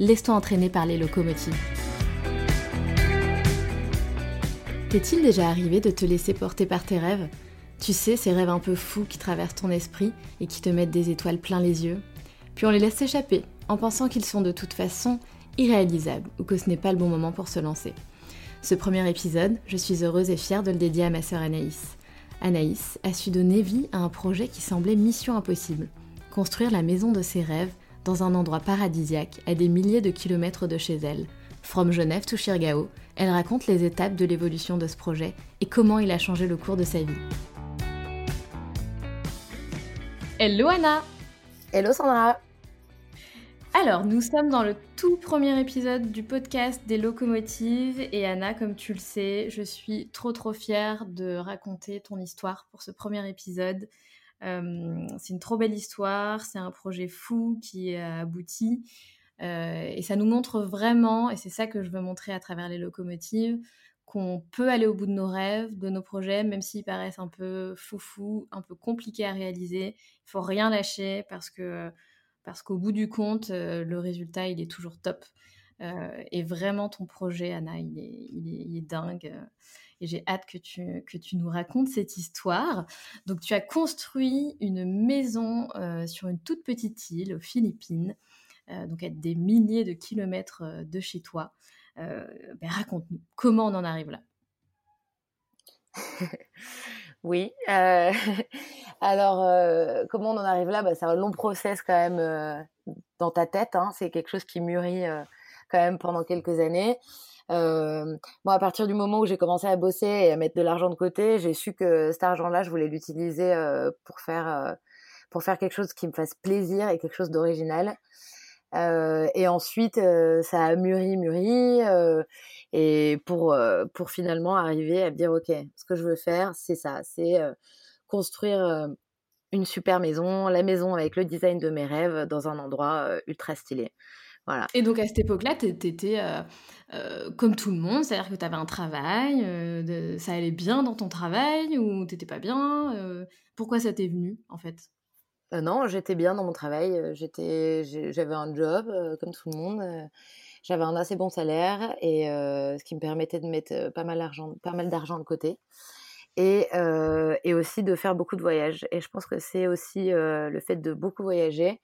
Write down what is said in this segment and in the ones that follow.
laisse-toi entraîner par les locomotives. T'est-il déjà arrivé de te laisser porter par tes rêves? Tu sais, ces rêves un peu fous qui traversent ton esprit et qui te mettent des étoiles plein les yeux Puis on les laisse s'échapper en pensant qu'ils sont de toute façon irréalisables ou que ce n'est pas le bon moment pour se lancer. Ce premier épisode, je suis heureuse et fière de le dédier à ma sœur Anaïs. Anaïs a su donner vie à un projet qui semblait mission impossible, construire la maison de ses rêves dans un endroit paradisiaque à des milliers de kilomètres de chez elle. From Genève to Chirgao, elle raconte les étapes de l'évolution de ce projet et comment il a changé le cours de sa vie. Hello Anna Hello Sandra alors, nous sommes dans le tout premier épisode du podcast des locomotives et Anna, comme tu le sais, je suis trop trop fière de raconter ton histoire pour ce premier épisode c'est une trop belle histoire, c'est un projet fou qui a abouti. et ça nous montre vraiment, et c'est ça que je veux montrer à travers les locomotives, qu'on peut aller au bout de nos rêves, de nos projets, même s'ils paraissent un peu foufou, un peu compliqués à réaliser. Il faut rien lâcher parce que parce qu'au bout du compte, le résultat il est toujours top. et vraiment ton projet, Anna, il est, il est dingue et j'ai hâte que tu, que tu nous racontes cette histoire. Donc tu as construit une maison euh, sur une toute petite île aux Philippines, euh, donc à des milliers de kilomètres euh, de chez toi. Ben, raconte-nous, comment on en arrive là? Oui. Alors, comment on en arrive là? Bah, C'est un long process quand même dans ta tête. Hein. C'est quelque chose qui mûrit quand même pendant quelques années. Euh, moi, à partir du moment où j'ai commencé à bosser et à mettre de l'argent de côté, j'ai su que cet argent-là, je voulais l'utiliser euh, pour faire euh, pour faire quelque chose qui me fasse plaisir et quelque chose d'original. Et ensuite, ça a mûri, mûri, et pour pour finalement arriver à me dire, ok, ce que je veux faire, c'est ça, c'est construire une super maison, la maison avec le design de mes rêves dans un endroit ultra stylé. Et donc à cette époque-là, tu étais euh, euh, comme tout le monde, c'est-à-dire que tu avais un travail, euh, ça allait bien dans ton travail ou t'étais pas bien Pourquoi ça t'est venu en fait? Non, j'étais bien dans mon travail, j'étais, j'avais un job comme tout le monde, j'avais un assez bon salaire et ce qui me permettait de mettre pas mal d'argent, pas mal d'argent de côté. Et, et, aussi de faire beaucoup de voyages. Et je pense que c'est aussi le fait de beaucoup voyager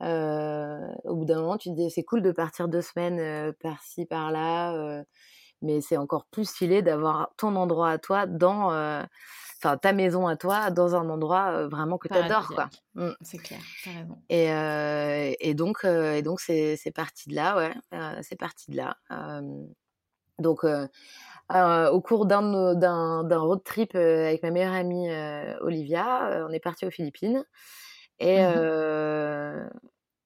au bout d'un moment, tu te dis c'est cool de partir deux semaines par-ci, par-là, mais c'est encore plus stylé d'avoir ton endroit à toi dans, enfin ta maison à toi dans un endroit vraiment que tu adores, quoi. Mmh. C'est clair, t'as raison. Et, et donc, et donc c'est, c'est parti de là, ouais, c'est parti de là. donc, au cours d'un, d'un, d'un road trip avec ma meilleure amie Olivia, on est parti aux Philippines. Et, mmh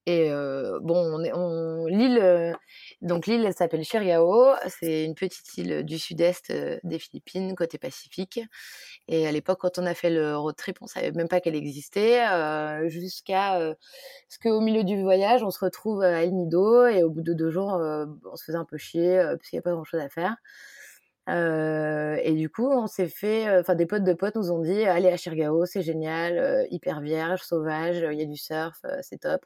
et bon, on l'île, donc l'île, elle s'appelle Chiriao. C'est une petite île du sud-est des Philippines, côté Pacifique. Et à l'époque, quand on a fait le road trip, on savait même pas qu'elle existait, jusqu'à ce qu'au milieu du voyage, on se retrouve à El Nido et au bout de deux jours, on se faisait un peu chier parce qu'il n'y a pas grand-chose à faire. et du coup, on s'est fait, enfin, des potes de potes nous ont dit, allez à Chirgao, c'est génial, hyper vierge, sauvage, il y a du surf, c'est top.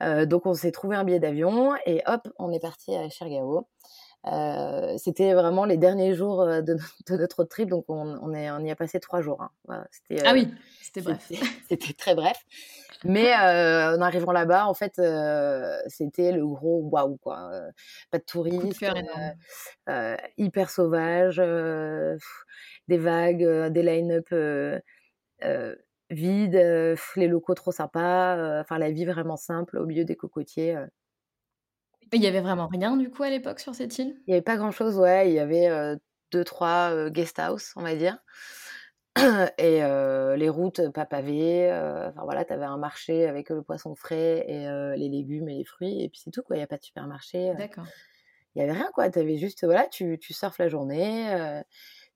Donc, on s'est trouvé un billet d'avion et hop, on est parti à Chirgao. Euh, c'était vraiment les derniers jours de, de, notre trip, donc on, on, est, on y a passé trois jours. Hein. Voilà, ah oui, c'était bref. C'était très bref. Mais euh, en arrivant là-bas, en fait, euh, c'était le gros waouh, quoi. Pas de touristes, hyper sauvage, des vagues, des line-up vides, les locaux trop sympas, enfin la vie vraiment simple au milieu des cocotiers. Il y avait vraiment rien du coup à l'époque sur cette île? Il n'y avait pas grand-chose, ouais. Il y avait deux, trois guest house, on va dire. Et les routes pas pavées. Enfin voilà, tu avais un marché avec le poisson frais et les légumes et les fruits. Et puis c'est tout, quoi. Il n'y a pas de supermarché. D'accord. Il n'y avait rien, quoi. Tu avais juste, voilà, tu, tu surfes la journée,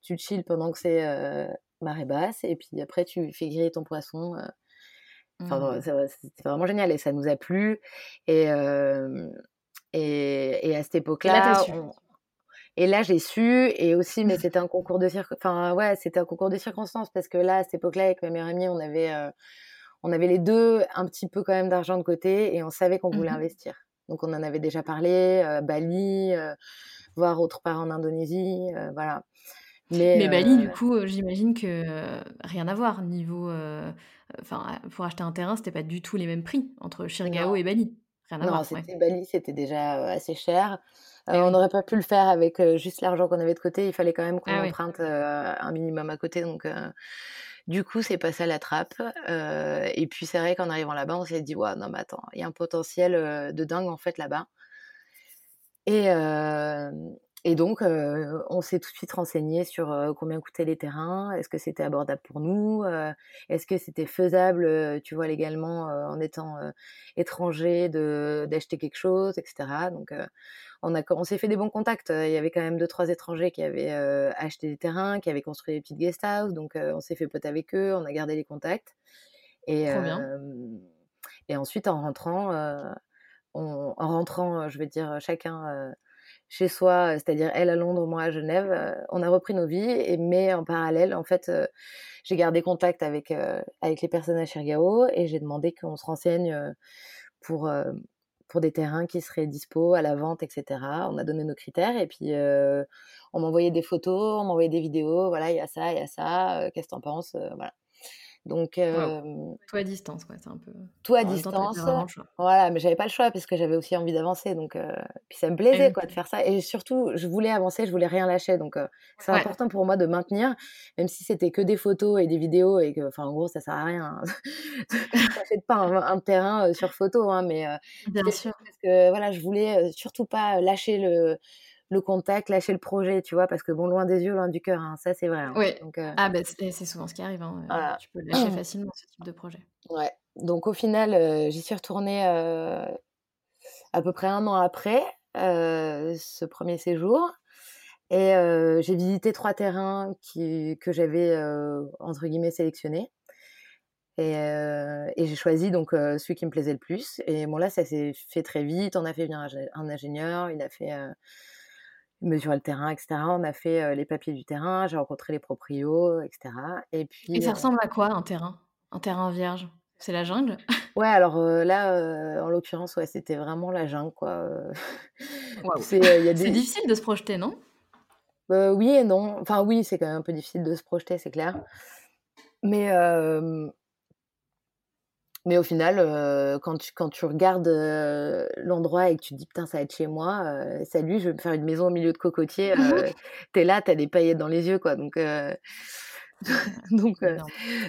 tu chill pendant que c'est marée basse. Et puis après, tu fais griller ton poisson. Enfin, mmh. c'était vraiment génial et ça nous a plu. Et, et, à cette époque-là, et là, j'ai su, et aussi, mais c'était un concours de enfin ouais, c'était un concours de circonstances parce que là, à cette époque-là, avec ma meilleure amie, on avait, euh, on avait les deux un petit peu quand même d'argent de côté et on savait qu'on voulait mmh investir. Donc on en avait déjà parlé, euh, Bali, euh, voir autre part en Indonésie, voilà. Mais, Bali, du coup, j'imagine que rien à voir niveau, enfin, pour acheter un terrain, c'était pas du tout les mêmes prix entre Chirgao et Bali non, c'était Bali, c'était déjà assez cher. Eh on n'aurait pas pu le faire avec juste l'argent qu'on avait de côté. Il fallait quand même qu'on ah emprunte un minimum à côté. Donc, du coup, c'est passé à la trappe. et puis, c'est vrai qu'en arrivant là-bas, on s'est dit, ouais, non, mais attends, il y a un potentiel de dingue en fait là-bas. Et, et donc, on s'est tout de suite renseigné sur combien coûtaient les terrains, est-ce que c'était abordable pour nous, est-ce que c'était faisable, tu vois, légalement, en étant étranger, d'acheter quelque chose, etc. Donc, on, a, on s'est fait des bons contacts. Il y avait quand même deux, trois étrangers qui avaient acheté des terrains, qui avaient construit des petites guest houses. Donc, on s'est fait pote avec eux, on a gardé les contacts. Et, et ensuite, en rentrant, en rentrant, je veux dire, chacun chez soi, c'est-à-dire elle à Londres, moi à Genève. on a repris nos vies, et, mais en parallèle, en fait, j'ai gardé contact avec, avec les personnes à Chirgao et j'ai demandé qu'on se renseigne pour, pour des terrains qui seraient dispo à la vente, etc. On a donné nos critères et puis on m'a envoyé des photos, on m'a envoyé des vidéos. Voilà, il y a ça, il y a ça. Qu'est-ce que t'en penses Voilà. Donc, euh, tout à distance, quoi. C'est un peu. Tout à distance. Voilà, mais j'avais pas le choix parce que j'avais aussi envie d'avancer. Donc, euh, puis ça me plaisait, quoi, de faire ça. Et surtout, je voulais avancer, je voulais rien lâcher. Donc, euh, c'est important pour moi de maintenir, même si c'était que des photos et des vidéos et que, enfin, en gros, ça sert à rien. J'achète pas un, terrain sur photo, hein, mais bien sûr. Parce que voilà, je voulais surtout pas lâcher le le contact, lâcher le projet, tu vois, parce que bon, loin des yeux, loin du cœur, hein, ça c'est vrai. Hein. Oui. Donc, euh Ah, ben c'est souvent ce qui arrive. Hein, euh, Tu peux lâcher facilement ce type de projet. Ouais. Donc au final, euh, j'y suis retournée à peu près un an après ce premier séjour. Et j'ai visité trois terrains qui, que j'avais, entre guillemets, sélectionnés. Et, et j'ai choisi donc celui qui me plaisait le plus. Et bon, là, ça s'est fait très vite. On a fait venir un ingénieur, il a fait mesurer le terrain, etc. On a fait les papiers du terrain, j'ai rencontré les proprios, etc. Et puis. Et ça ressemble à quoi un terrain? Un terrain vierge? C'est la jungle? Ouais, alors là, en l'occurrence, ouais, c'était vraiment la jungle, quoi. c'est difficile de se projeter, non? Bah, Oui et non. Enfin, oui, c'est quand même un peu difficile de se projeter, c'est clair. Mais mais au final, euh, quand, tu, quand tu regardes euh, l'endroit et que tu te dis putain, ça va être chez moi, euh, salut, je vais me faire une maison au milieu de cocotiers, t'es là, t'as des paillettes dans les yeux, quoi. Donc, donc,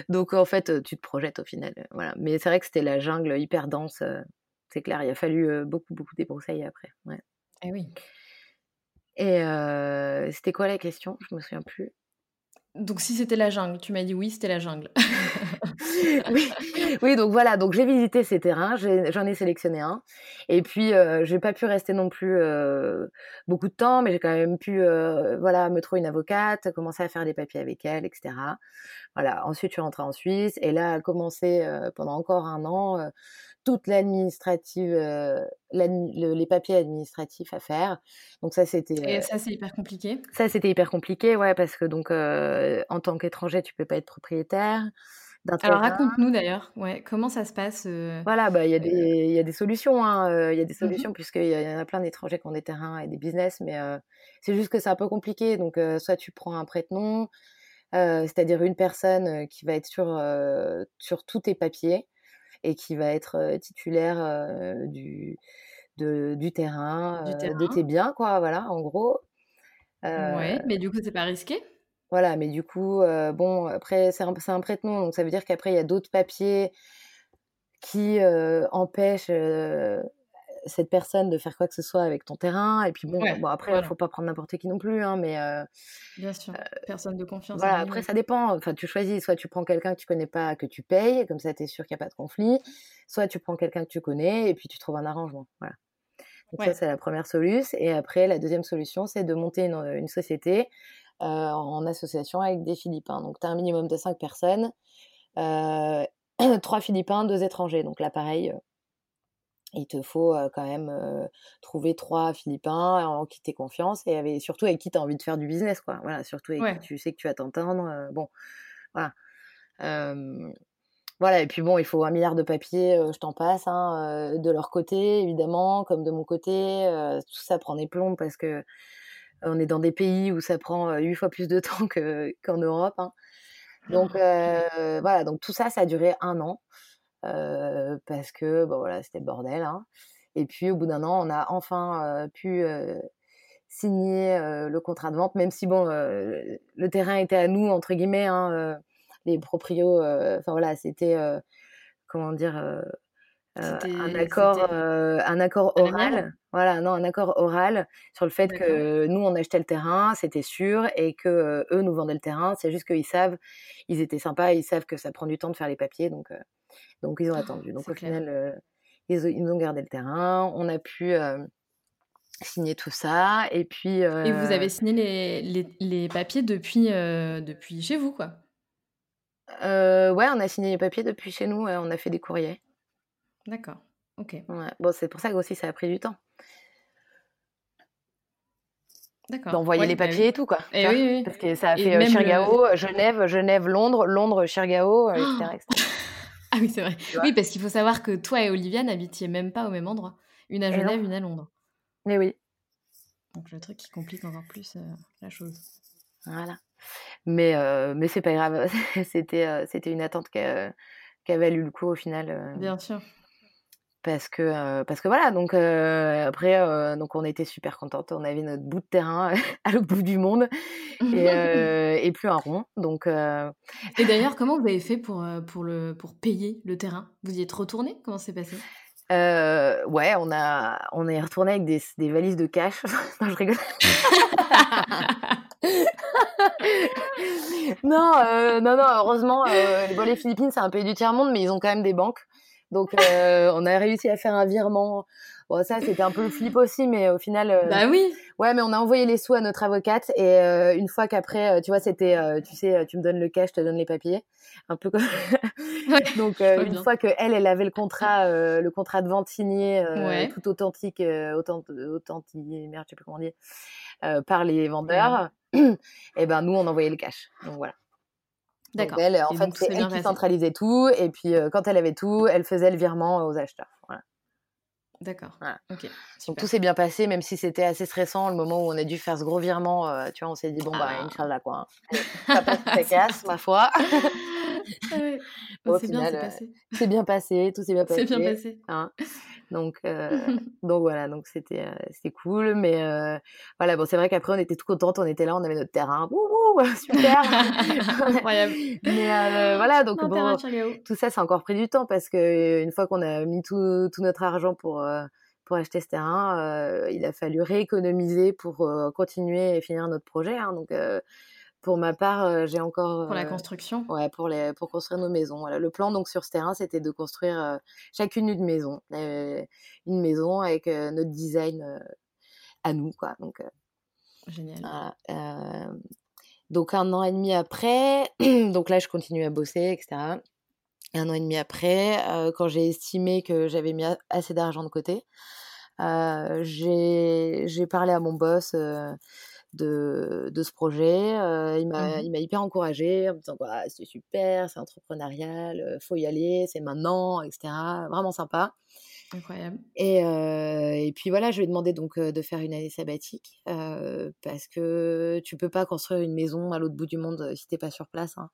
donc, en fait, tu te projettes au final. Voilà. Mais c'est vrai que c'était la jungle hyper dense. c'est clair, il a fallu beaucoup, beaucoup débroussailler après. Ouais. Eh oui. Et c'était quoi la question? Je me souviens plus. Donc si c'était la jungle, tu m'as dit oui, c'était la jungle. oui. donc voilà, donc j'ai visité ces terrains, j'en ai, sélectionné un. Et puis, euh, j'ai pas pu rester non plus euh, beaucoup de temps, mais j'ai quand même pu euh, voilà, me trouver une avocate, commencer à faire des papiers avec elle, etc. Voilà, ensuite je suis rentrée en Suisse et là a commencé pendant encore un an toute l'administrative, les papiers administratifs à faire. Donc ça, c'était. Et ça, c'est hyper compliqué. Ça, c'était hyper compliqué, ouais, parce que donc en tant qu'étranger, tu peux pas être propriétaire. Alors raconte-nous d'ailleurs, ouais, comment ça se passe Voilà, bah il y, a des, y a des solutions, hein, il y a des solutions puisqu'il y, y, en a plein d'étrangers qui ont des terrains et des business, mais c'est juste que c'est un peu compliqué. Donc soit tu prends un prête-nom, c'est-à-dire une personne qui va être sur, sur tous tes papiers et qui va être titulaire du, du, terrain, de tes biens, quoi, voilà, en gros. ouais, mais du coup, c'est pas risqué? Voilà, mais du coup, bon, après, c'est un, un prête-nom, donc ça veut dire qu'après, il y a d'autres papiers qui empêchent cette personne de faire quoi que ce soit avec ton terrain. Et puis bon, bon après, il ne faut pas prendre n'importe qui non plus. Hein, mais, Bien sûr, personne de confiance. Voilà, après, ça dépend. Enfin, tu choisis, soit tu prends quelqu'un que tu connais pas, que tu payes, comme ça, tu es sûr qu'il n'y a pas de conflit. Soit tu prends quelqu'un que tu connais et puis tu trouves un arrangement. Voilà. Donc ça, c'est la première solution. Et après, la deuxième solution, c'est de monter une, une société en association avec des Philippins. Donc, tu as un minimum de cinq personnes. trois Philippins, deux étrangers. Donc là, pareil, il te faut quand même trouver trois Philippins en qui tu confiance et surtout avec qui tu as envie de faire du business. Quoi. Voilà, surtout avec qui tu sais que tu vas t'entendre. bon, voilà. voilà, et puis bon, il faut un milliard de papiers, je t'en passe, hein, de leur côté, évidemment, comme de mon côté. tout ça prend des plombs parce que on est dans des pays où ça prend huit fois plus de temps qu'en Europe. Hein. Donc voilà, donc tout ça, ça a duré un an parce que bon, voilà, c'était le bordel. Hein. Et puis au bout d'un an, on a enfin pu signer le contrat de vente, même si bon, le terrain était à nous entre guillemets, hein, les proprios. Enfin voilà, c'était comment dire. Un accord, un accord oral, voilà, non, un accord oral sur le fait que nous on achetait le terrain, c'était sûr, et que eux nous vendaient le terrain. C'est juste qu'ils savent, ils étaient sympas, ils savent que ça prend du temps de faire les papiers, donc donc ils ont attendu. Donc au final, euh, ils, nous ont gardé le terrain. On a pu euh, signer tout ça. Et puis. Et vous avez euh signé les, les, les papiers depuis, depuis chez vous, quoi? Ouais, on a signé les papiers depuis chez nous. on a fait des courriers. D'accord. Ok. Bon, c'est pour ça que aussi ça a pris du temps. D'accord. D'envoyer les papiers et tout, quoi. Et oui, oui. Parce que ça a fait Chirgao, Genève, Genève, Londres, Londres, Chirgao, etc. etc. Ah oui, c'est vrai. Oui, parce qu'il faut savoir que toi et Olivia n'habitiez même pas au même endroit. Une à Genève, une à Londres. Mais oui. Donc le truc qui complique encore plus euh, la chose. Voilà. Mais, euh, mais c'est pas grave. c'était, euh, c'était une attente qui a, valu le coup au final. Bien sûr parce que parce que voilà donc après donc on était super contente on avait notre bout de terrain à l'autre bout du monde et, plus un rond donc et d'ailleurs comment vous avez fait pour pour le pour payer le terrain? Vous y êtes retourné comment c'est passé? Ouais on a on est retourné avec des, des valises de cash. Non je rigole. Non non non heureusement les Philippines c'est un pays du tiers monde mais ils ont quand même des banques donc, euh, on a réussi à faire un virement. Bon, ça, c'était un peu le flip aussi, mais au final. Euh, bah oui. Ouais, mais on a envoyé les sous à notre avocate et euh, une fois qu'après, tu vois, c'était, tu sais, tu me donnes le cash, je te donne les papiers, un peu comme. Donc, une fois que elle, elle avait le contrat, le contrat de vente signé, tout authentique, authentique, merde, je sais plus comment dire, par les vendeurs, et ben nous, on envoyait le cash. Donc voilà. D'accord. Elle, en fait, c'est elle qui centralisait tout. Et puis, quand elle avait tout, elle faisait le virement aux acheteurs. Voilà. D'accord. Donc tout s'est bien passé, même si c'était assez stressant le moment où on a dû faire ce gros virement. tu vois, on s'est dit bon bah ah. Inch'Allah quoi. Hein. Ça passe, ça casse, ma foi. Au final, bien, passé. c'est bien passé, tout s'est bien passé. C'est bien passé. Hein. Donc, donc voilà, donc c'était c'était cool, mais voilà, bon c'est vrai qu'après on était tout contente, on était là, on avait notre terrain, super, incroyable. mais voilà, donc bon, tout ça c'est encore pris du temps parce que une fois qu'on a mis tout, tout notre argent pour pour acheter ce terrain, il a fallu rééconomiser pour continuer et finir notre projet. Hein, donc, pour ma part, j'ai encore. Pour la construction Ouais, pour, les, pour construire nos maisons. Voilà. Le plan donc sur ce terrain, c'était de construire chacune une maison. une maison avec notre design à nous. Quoi. Donc, Génial. Donc, un an et demi après, donc là, je continue à bosser, etc. Et un an et demi après, quand j'ai estimé que j'avais mis assez d'argent de côté, j'ai parlé à mon boss de, de, ce projet. il m'a mmh hyper encouragé en me disant «Bah, c'est super, c'est entrepreneurial, faut y aller, c'est maintenant, etc. Vraiment sympa. Incroyable. Et, et, puis voilà, je lui ai demandé donc de faire une année sabbatique parce que tu peux pas construire une maison à l'autre bout du monde si t'es pas sur place. Hein.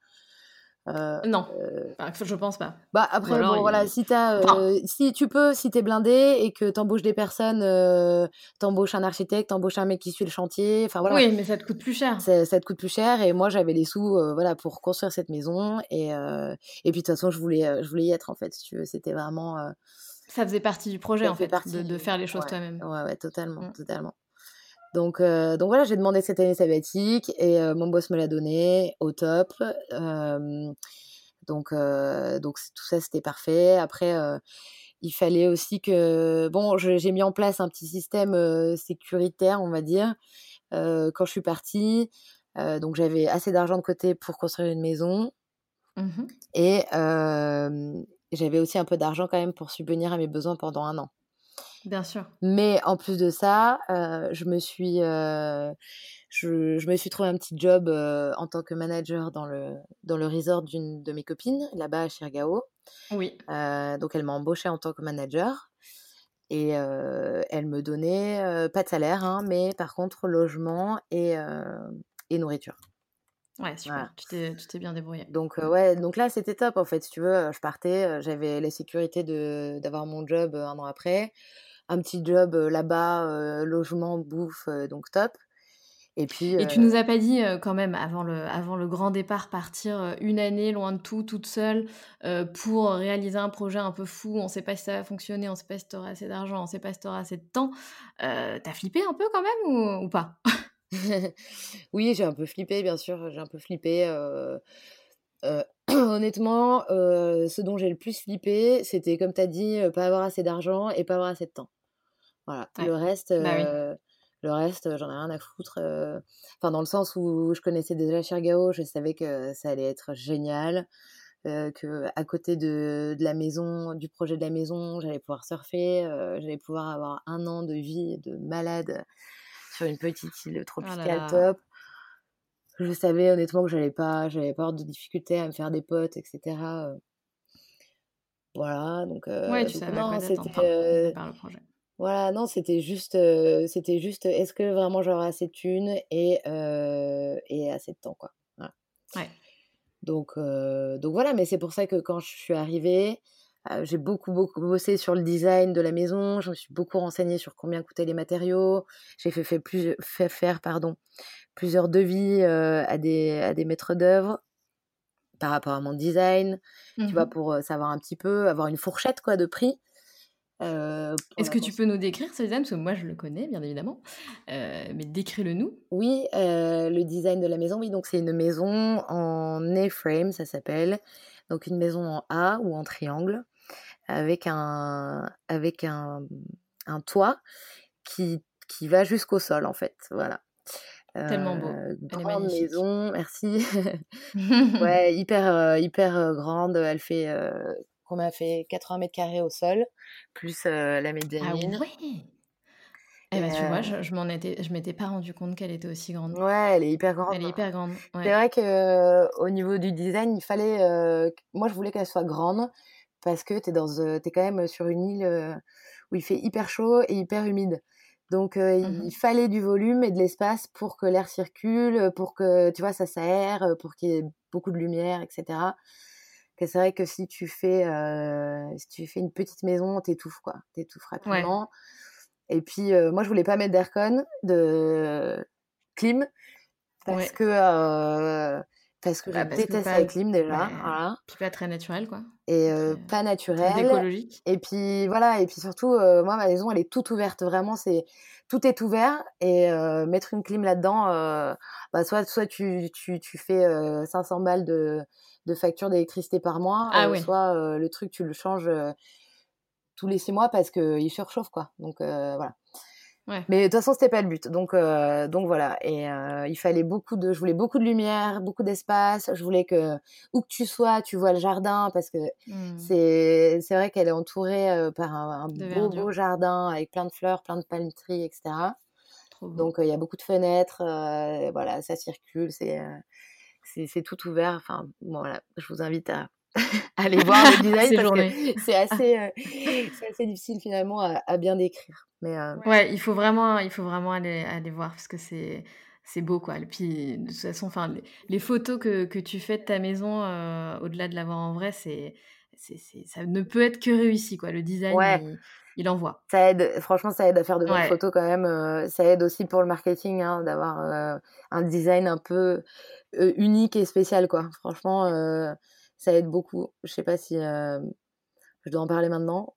Euh, non, je pense pas. Bah après, bon, voilà, si, as, euh, si tu peux, si t'es blindé et que t'embauches des personnes, t'embauches un architecte, t'embauches un mec qui suit le chantier, enfin voilà. Oui, mais ça te coûte plus cher. Ça, te coûte plus cher et moi j'avais les sous, voilà, pour construire cette maison et et puis de toute façon je voulais, je voulais y être en fait, si tu veux, c'était vraiment. Ça faisait partie du projet en fait, de, faire les choses toi-même. Ouais, ouais, totalement, mmh. totalement. Donc, euh, donc voilà, j'ai demandé cette année sabbatique et euh, mon boss me l'a donné au top. donc, euh, donc tout ça, c'était parfait. Après, il fallait aussi que... Bon, j'ai mis en place un petit système sécuritaire, on va dire, quand je suis partie. donc j'avais assez d'argent de côté pour construire une maison. Mmh et j'avais aussi un peu d'argent quand même pour subvenir à mes besoins pendant un an. Bien sûr. Mais en plus de ça, euh, je me suis, euh, je, je, me suis trouvé un petit job euh, en tant que manager dans le, dans le resort d'une de mes copines, là-bas à Chirgao. Oui. donc elle m'a embauchée en tant que manager. Et elle me donnait pas de salaire, hein, mais par contre logement et, et nourriture. Ouais, super. Tu t'es bien débrouillé. Donc, ouais, donc là, c'était top en fait. Si tu veux, je partais, j'avais la sécurité d'avoir mon job un an après un petit job là-bas, logement, bouffe, donc top. Et puis. Et tu nous as pas dit quand même avant le, avant le grand départ partir une année loin de tout, toute seule, pour réaliser un projet un peu fou. On sait pas si ça va fonctionner, on sait pas si tu auras assez d'argent, on sait pas si tu auras assez de temps. T'as flippé un peu quand même ou, pas? Oui, j'ai un peu flippé, bien sûr. J'ai un peu flippé. honnêtement, ce dont j'ai le plus flippé, c'était comme tu as dit, pas avoir assez d'argent et pas avoir assez de temps. Voilà. Le reste, bah le reste, j'en ai rien à foutre. Enfin, dans le sens où je connaissais déjà Chirgao, je savais que ça allait être génial. que à côté de, de, la maison, du projet de la maison, j'allais pouvoir surfer, j'allais pouvoir avoir un an de vie de malade sur une petite île oh tropicale top. Je savais honnêtement que j'allais pas, j'allais pas avoir de difficultés à me faire des potes, etc. Voilà, donc. ouais, tu savais non, c'était. Par le projet. Voilà, non, c'était juste, c'était juste, est-ce que vraiment j'aurai assez de thunes et, et assez de temps, quoi. Ouais. Donc, donc voilà, mais c'est pour ça que quand je suis arrivée, j'ai beaucoup, beaucoup bossé sur le design de la maison, je me suis beaucoup renseignée sur combien coûtaient les matériaux, j'ai fait, fait, plus, fait faire pardon, plusieurs devis à, des, à des maîtres d'œuvre par rapport à mon design, tu vois, mmh pour savoir un petit peu, avoir une fourchette quoi, de prix. Euh, Est-ce que tu peux nous décrire ce design? Parce que moi, je le connais, bien évidemment. Euh, mais décris-le nous. Oui, euh, le design de la maison, oui. Donc, c'est une maison en A-frame, ça s'appelle. Donc, une maison en A ou en triangle, avec un, avec un, un toit qui, qui va jusqu'au sol, en fait. Voilà. Tellement beau. grande maison, merci. ouais, hyper, hyper grande. Elle fait on a fait 80 mètres carrés au sol, plus la mezzanine. Ah ouais eh ben, tu vois, je, je m'en étais, je m'étais pas rendu compte qu'elle était aussi grande. Ouais, elle est hyper grande. Elle est hyper grande. C'est vrai que au niveau du design, il fallait, moi je voulais qu'elle soit grande parce que t'es dans, es quand même sur une île où il fait hyper chaud et hyper humide. Donc mmh il fallait du volume et de l'espace pour que l'air circule, pour que tu vois ça s'aère, pour qu'il y ait beaucoup de lumière, etc c'est vrai que si tu fais, si tu fais une petite maison, t'étouffes quoi, t'étouffes rapidement. Et puis moi je voulais pas mettre d'aircon, de clim, parce que parce que bah, je déteste la clim déjà. Voilà. Puis pas très naturel quoi. Et pas naturel. Écologique. Et puis voilà, et puis surtout moi ma maison elle est toute ouverte, vraiment c'est tout est ouvert et mettre une clim là-dedans, bah, soit soit tu, tu, tu fais 500 balles de de facture d'électricité par mois, ah euh, soit euh, le truc tu le changes euh, tous les six mois parce qu'il surchauffe quoi. Donc voilà. Mais de toute façon, c'était pas le but. Donc, euh, donc voilà. Et euh, il fallait beaucoup de, je voulais beaucoup de lumière, beaucoup d'espace. Je voulais que où que tu sois, tu vois le jardin parce que mmh. c'est, c'est vrai qu'elle est entourée euh, par un, beau beau jardin avec plein de fleurs, plein de palm trees, etc. Donc il y a beaucoup de fenêtres. voilà, ça circule. C'est, c'est, c'est tout ouvert. Enfin, voilà. Je vous invite à aller voir le design parce que c'est assez, c'est assez difficile finalement à, à bien décrire. Mais euh, ouais, il faut vraiment, il faut vraiment aller, aller voir parce que c'est c'est beau quoi. Et puis de toute façon, enfin les, photos que, que, tu fais de ta maison, euh, au-delà de l'avoir en vrai, c'est ça ne peut être que réussi quoi. Le design, il, il, envoie. Ça aide, franchement, ça aide à faire de bonnes photos quand même. Euh, ça aide aussi pour le marketing hein, d'avoir un design un peu unique et spécial quoi. Franchement, ça aide beaucoup. Je sais pas si je dois en parler maintenant.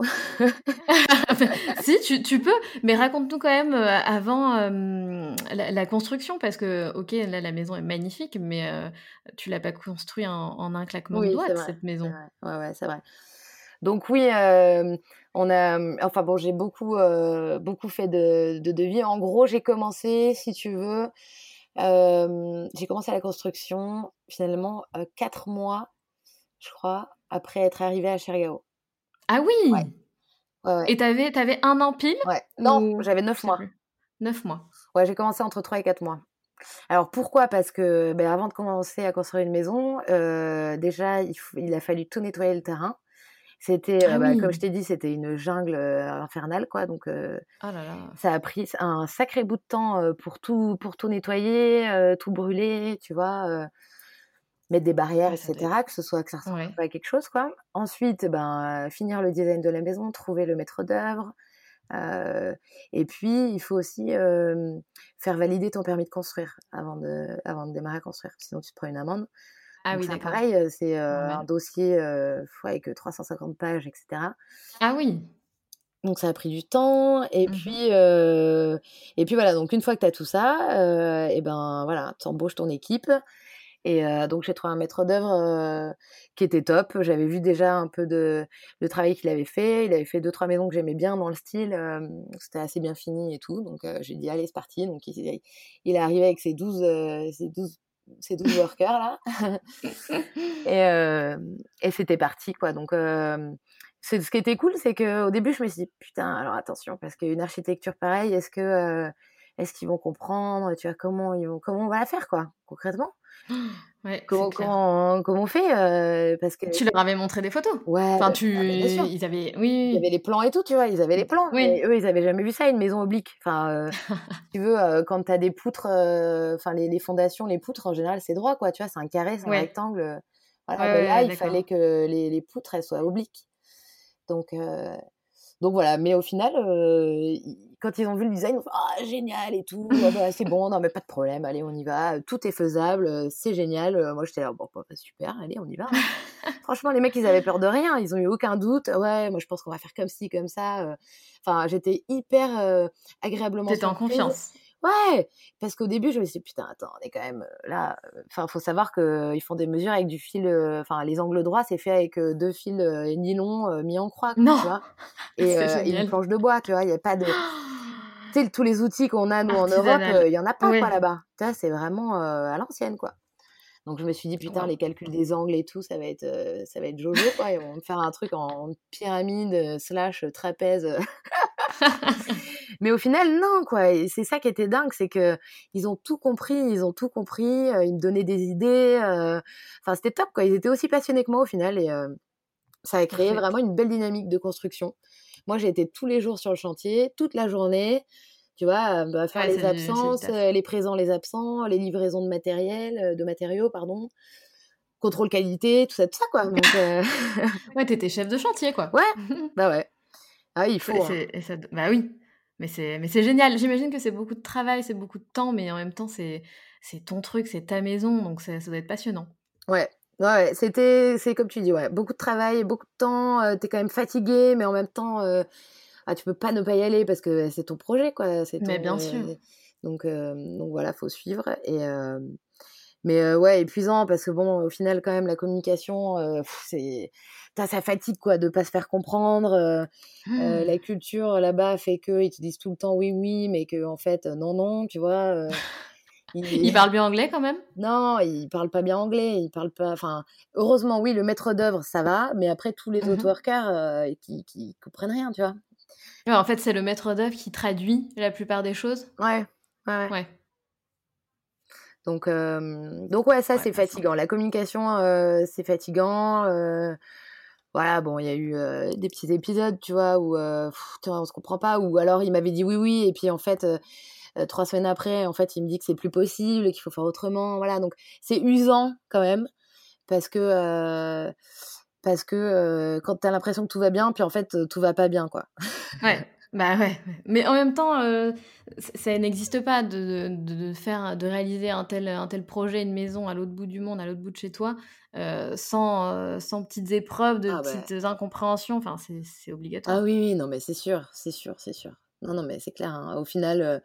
si, tu, tu, peux, mais raconte-nous quand même euh, avant euh, la, construction, parce que, ok, là, la maison est magnifique, mais euh, tu l'as pas construit en, un claquement de doigts, cette maison. Ouais, ouais, c'est vrai. Donc oui, on a, enfin bon, j'ai beaucoup, beaucoup fait de, de devis. En gros, j'ai commencé, si tu veux, j'ai commencé la construction finalement quatre mois, je crois, après être arrivée à Chergao. Ah oui Et t'avais, avais un an pile Ouais. Non, j'avais neuf mois. Neuf mois. Ouais, j'ai commencé entre trois et quatre mois. Alors pourquoi? Parce que ben, avant de commencer à construire une maison, euh, déjà il, il, a fallu tout nettoyer le terrain. C'était, ah euh, bah, comme je t'ai dit, c'était une jungle euh, infernale, quoi. Donc, oh ça a pris un sacré bout de temps pour tout, pour tout nettoyer, tout brûler, tu vois mettre des barrières, etc., que ce soit que ça ressemble à quelque chose, quoi. Ensuite, ben, finir le design de la maison, trouver le maître d'œuvre. et puis, il faut aussi faire valider ton permis de construire avant de, avant de démarrer à construire. Sinon, tu te prends une amende. Ah oui, d'accord. Pareil, c'est un dossier avec 350 pages, etc. Ah oui. Donc ça a pris du temps et mmh puis et puis voilà donc une fois que tu as tout ça et ben voilà tu embauches ton équipe et donc j'ai trouvé un maître d'œuvre qui était top. J'avais vu déjà un peu de le travail qu'il avait fait. Il avait fait deux trois maisons que j'aimais bien dans le style. C'était assez bien fini et tout. Donc j'ai dit allez c'est parti. Donc il, est arrivé avec ses 12 ses 12 ces 12 workers là. et, c'était parti quoi. Donc ce qui était cool, c'est qu'au début je me suis dit putain alors attention parce qu'une architecture pareille, est-ce que est-ce qu'ils vont comprendre? Tu vois comment ils vont comment on va la faire quoi concrètement? Ouais, comment, comment, comment, on fait euh, parce que tu leur avais montré des photos. Ouais enfin tu ah, ils avaient oui il y avait les plans et tout tu vois ils avaient les plans oui. eux ils avaient jamais vu ça une maison oblique. Enfin euh, tu veux euh, quand tu as des poutres enfin les, les, fondations les poutres en général c'est droit quoi tu vois c'est un carré c'est un rectangle voilà. Ben là il fallait que les, les, poutres elles soient obliques. Donc donc voilà, mais au final, quand ils ont vu le design, ils ont fait ah génial et tout, ah bah, c'est bon, non mais pas de problème, allez on y va, tout est faisable, c'est génial. moi j'étais là bon bah, super, allez on y va. Hein. Franchement les mecs ils avaient peur de rien, ils ont eu aucun doute. Ouais, moi je pense qu'on va faire comme ci comme ça. Enfin j'étais hyper agréablement. T'étais en confiance. Ouais, parce qu'au début, je me suis dit, putain, attends, on est quand même là. Enfin, faut savoir qu'ils font des mesures avec du fil. Enfin, les angles droits, c'est fait avec deux fils nylon mis en croix. Non. Tu vois et, une planche de bois, tu vois. Il n'y a pas de. tu sais, tous les outils qu'on a, nous, en Europe, il n'y en a pas, quoi, là-bas. Tu vois, c'est vraiment à l'ancienne, quoi. Donc, je me suis dit, putain, les calculs des angles et tout, ça va être, ça va être jojo, quoi. Ils vont me faire un truc en pyramide slash trapèze. Mais au final, non, quoi. Et c'est ça qui était dingue, c'est que ils ont tout compris, ils ont tout compris, ils me donnaient des idées. Enfin, c'était top, quoi. Ils étaient aussi passionnés que moi au final, et ça a créé vraiment une belle dynamique de construction. Moi, j'ai été tous les jours sur le chantier, toute la journée. Tu vois, bah, faire les absences, les présents, les absents, les livraisons de matériel, de matériaux, pardon contrôle qualité, tout ça, tout ça, quoi. Donc, ouais, t'étais chef de chantier, quoi. Ouais, bah ouais. Ah, il faut. Hein. Bah oui. Mais c'est, mais c'est génial. J'imagine que c'est beaucoup de travail, c'est beaucoup de temps, mais en même temps, c'est, c'est ton truc, c'est ta maison, donc ça, doit être passionnant. Ouais, ouais, c'était, c'est comme tu dis, ouais, beaucoup de travail, beaucoup de temps. euh, t'es quand même fatigué, mais en même temps, euh, ah, tu peux pas ne pas y aller parce que c'est ton projet, quoi. C'est mais bien sûr. donc, euh, donc voilà, faut suivre. Et mais ouais, épuisant parce que bon, au final, quand même, la communication, c'est ça fatigue quoi de pas se faire comprendre. Mmh. la culture là-bas fait que ils te disent tout le temps oui oui, mais que en fait non non, tu vois. Il... parle bien anglais quand même? Non, il parle pas bien anglais. Il parle pas. Enfin, heureusement, oui, le maître d'œuvre, ça va, mais après tous les autres mmh workers, qui, qui comprennent rien, tu vois? en fait, c'est le maître d'œuvre qui traduit la plupart des choses? Ouais, ouais. ouais. Donc, donc ouais, ça c'est fatigant. La communication, c'est fatigant. voilà, bon, il y a eu des petits épisodes, tu vois, où on se comprend pas, ou alors il m'avait dit oui, oui, et puis en fait, trois semaines après, en fait, il me dit que c'est plus possible, qu'il faut faire autrement. Voilà, donc c'est usant quand même, parce que parce que quand tu as l'impression que tout va bien, puis en fait, tout va pas bien, quoi. Ouais. Bah ouais, mais en même temps, euh, ça n'existe pas de, de, faire, de réaliser un tel, un tel projet, une maison à l'autre bout du monde, à l'autre bout de chez toi, euh, sans, euh, sans petites épreuves, de ah petites incompréhensions. Enfin, c'est obligatoire. Ah oui, oui, non, mais c'est sûr, c'est sûr, c'est sûr. Non, non, mais c'est clair. Hein. Au final,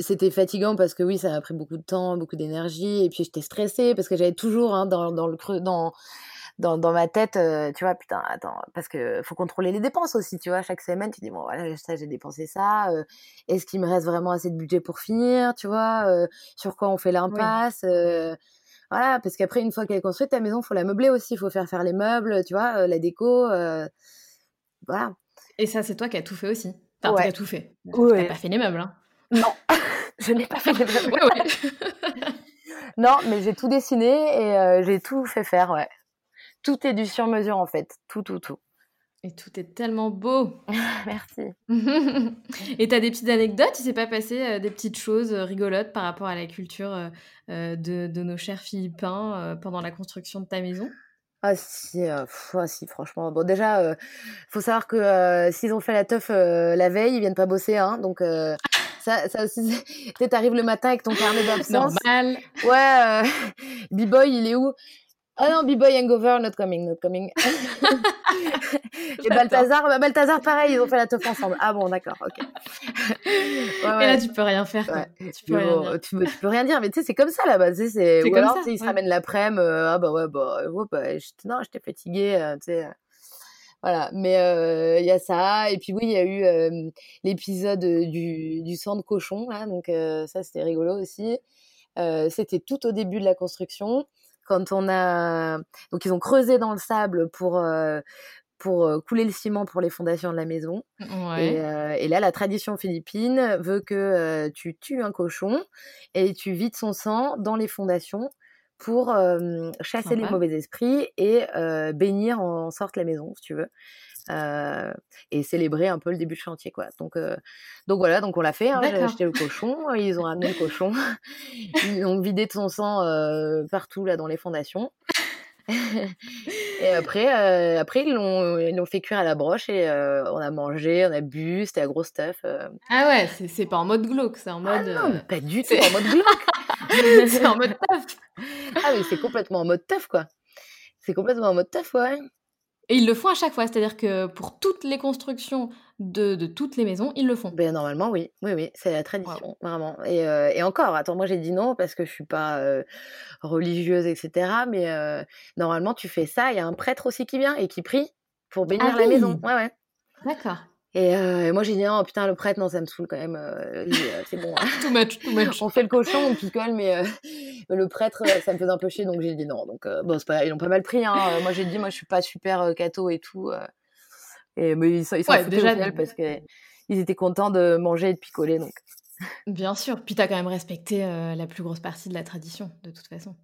c'était fatigant parce que oui, ça a pris beaucoup de temps, beaucoup d'énergie, et puis j'étais stressée parce que j'avais toujours hein, dans, dans le creux, dans dans, dans ma tête, euh, tu vois, putain, attends, parce que faut contrôler les dépenses aussi, tu vois, chaque semaine, tu dis, bon, voilà, ça, j'ai dépensé ça, euh, est-ce qu'il me reste vraiment assez de budget pour finir, tu vois, euh, sur quoi on fait l'impasse, voilà, parce qu'après, une fois qu'elle est construite, ta maison, faut la meubler aussi, il faut faire faire les meubles, tu vois, la déco, voilà. Et ça, c'est toi qui as tout fait aussi. Enfin, ouais. tu as tout fait. Ouais. T'as pas fait les meubles, hein Non, je n'ai pas fait les meubles. non, mais j'ai tout dessiné et j'ai tout fait faire, ouais tout est du sur-mesure en fait. Tout, tout, tout. Et tout est tellement beau. Merci. Et tu as des petites anecdotes? Il s'est pas passé euh, des petites choses euh, rigolotes par rapport à la culture euh, de, de, nos chers Philippins pendant la construction de ta maison? Ah si, ah, si, franchement. Bon, déjà, il faut savoir que s'ils ont fait la teuf la veille, ils viennent pas bosser, hein. Donc ça, ça aussi, tu arrives le matin avec ton carnet d'absence. Normal. Ouais, B-boy, il est où? Ah non, B-Boy Hangover, not coming, not coming. et Balthazar, bah, Balthazar, pareil, ils ont fait la teuf ensemble. Ah bon, d'accord, ok. Ouais, ouais. Et là, tu peux rien faire. Tu, peux rien dire. Tu, peux, rien dire, mais tu sais, c'est comme ça là-bas. Tu sais, c'est... Ou alors, ça, ils se ramènent l'après-midi. Euh, ah bah ouais, bah, bah non, j'étais fatiguée, euh, tu sais. Voilà, mais euh, il y a ça. Et puis oui, il y a eu l'épisode du, du sang de cochon, là, donc ça, c'était rigolo aussi. c'était tout au début de la construction quand on a donc ils ont creusé dans le sable pour pour couler le ciment pour les fondations de la maison. Et, et, là, la tradition philippine veut que tu tues un cochon et tu vides son sang dans les fondations pour chasser les mauvais esprits et bénir en sorte la maison, si tu veux. Euh, et célébrer un peu le début de chantier quoi. Donc euh, donc voilà donc on l'a fait hein, j'ai acheté le cochon ils ont ramené le cochon. Ils ont vidé de son sang euh, partout là dans les fondations. Et après après ils l'ont ils l'ont fait cuire à la broche et on a mangé on a bu c'était la grosse stuff ah ouais c'est pas en mode glauque c'est en ah mode non, pas du tout en mode glauque. c'est en mode teuf ah oui c'est complètement en mode teuf quoi. C'est complètement en mode teuf ouais et ils le font à chaque fois, c'est-à-dire que pour toutes les constructions de, de, toutes les maisons, ils le font. Ben, normalement, oui. Oui, oui, c'est la tradition, vraiment. Et, euh, et, encore, attends, moi j'ai dit non parce que je suis pas euh, religieuse, etc. Mais euh, normalement, tu fais ça, il y a un prêtre aussi qui vient et qui prie pour bénir ah la maison. Ouais, ouais. D'accord. Et moi j'ai dit non putain le prêtre non ça me saoule quand même c'est bon hein. too much too much. On fait le cochon on picole mais le prêtre ça me faisait un peu chier donc j'ai dit non. Donc bon pas ils ont pas mal pris hein. moi j'ai dit moi je suis pas super catho et tout et mais ils s'en ouais, déjà parce que ils étaient contents de manger et de picoler donc. Bien sûr. Puis t'as quand même respecté la plus grosse partie de la tradition de toute façon.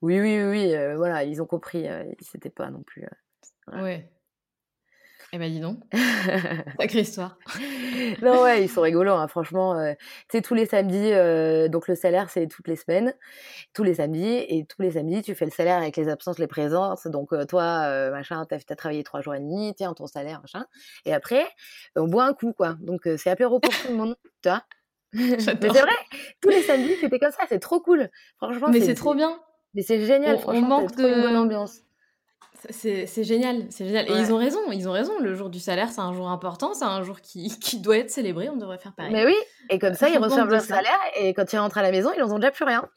Oui oui oui, voilà ils ont compris c'était pas non plus ouais eh ben dis donc, sacrée histoire. non ouais, ils sont rigolos, hein, franchement. Euh, tu sais, tous les samedis, euh, donc le salaire c'est toutes les semaines, tous les samedis, et tous les samedis tu fais le salaire avec les absences, les présences. Donc euh, toi, machin, t'as as travaillé trois jours et demi, tiens ton salaire, machin. Et après, on boit un coup, quoi. Donc c'est apéro pour tout le monde, tu vois. Mais c'est vrai, tous les samedis c'était comme ça, c'est trop cool. Franchement, mais c'est trop bien. Mais c'est génial, on, franchement, on manque de bonne ambiance C'est génial, c'est génial. Et ils ont raison, ils ont raison. Le jour du salaire, c'est un jour important, c'est un jour qui, qui, doit être célébré, on devrait faire pareil. Mais oui, et comme ça, ils reçoivent leur salaire, et quand ils rentrent à la maison, ils n'en ont déjà plus rien.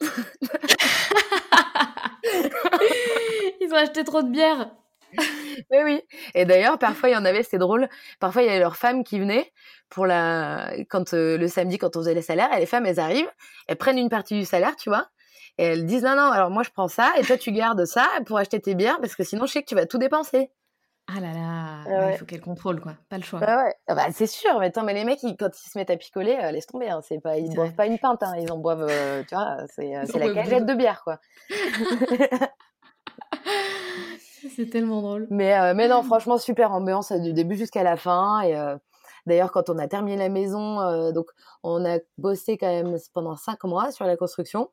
ils ont acheté trop de bière. Mais oui. Et d'ailleurs, parfois, il y en avait, c'était drôle. Parfois, il y avait leurs femmes qui venaient pour la, quand euh, le samedi, quand on faisait les salaires, et les femmes, elles arrivent, elles prennent une partie du salaire, tu vois, et elles disent non, non, alors moi je prends ça et toi tu gardes ça pour acheter tes bières parce que sinon je sais que tu vas tout dépenser. Ah là là, il faut qu'elle contrôle quoi, pas le choix. ouais. Ah bah, c'est sûr, mais attends, mais les mecs quand ils se mettent à picoler, euh, laisse tomber, hein, c'est pas, ils boivent pas une pinte, hein, ils en boivent, euh, tu vois, c'est, euh, la cagette de bière quoi. c'est tellement drôle. Mais, mais non, franchement, super ambiance du début jusqu'à la fin. Et d'ailleurs, quand on a terminé la maison, donc on a bossé quand même pendant cinq mois sur la construction.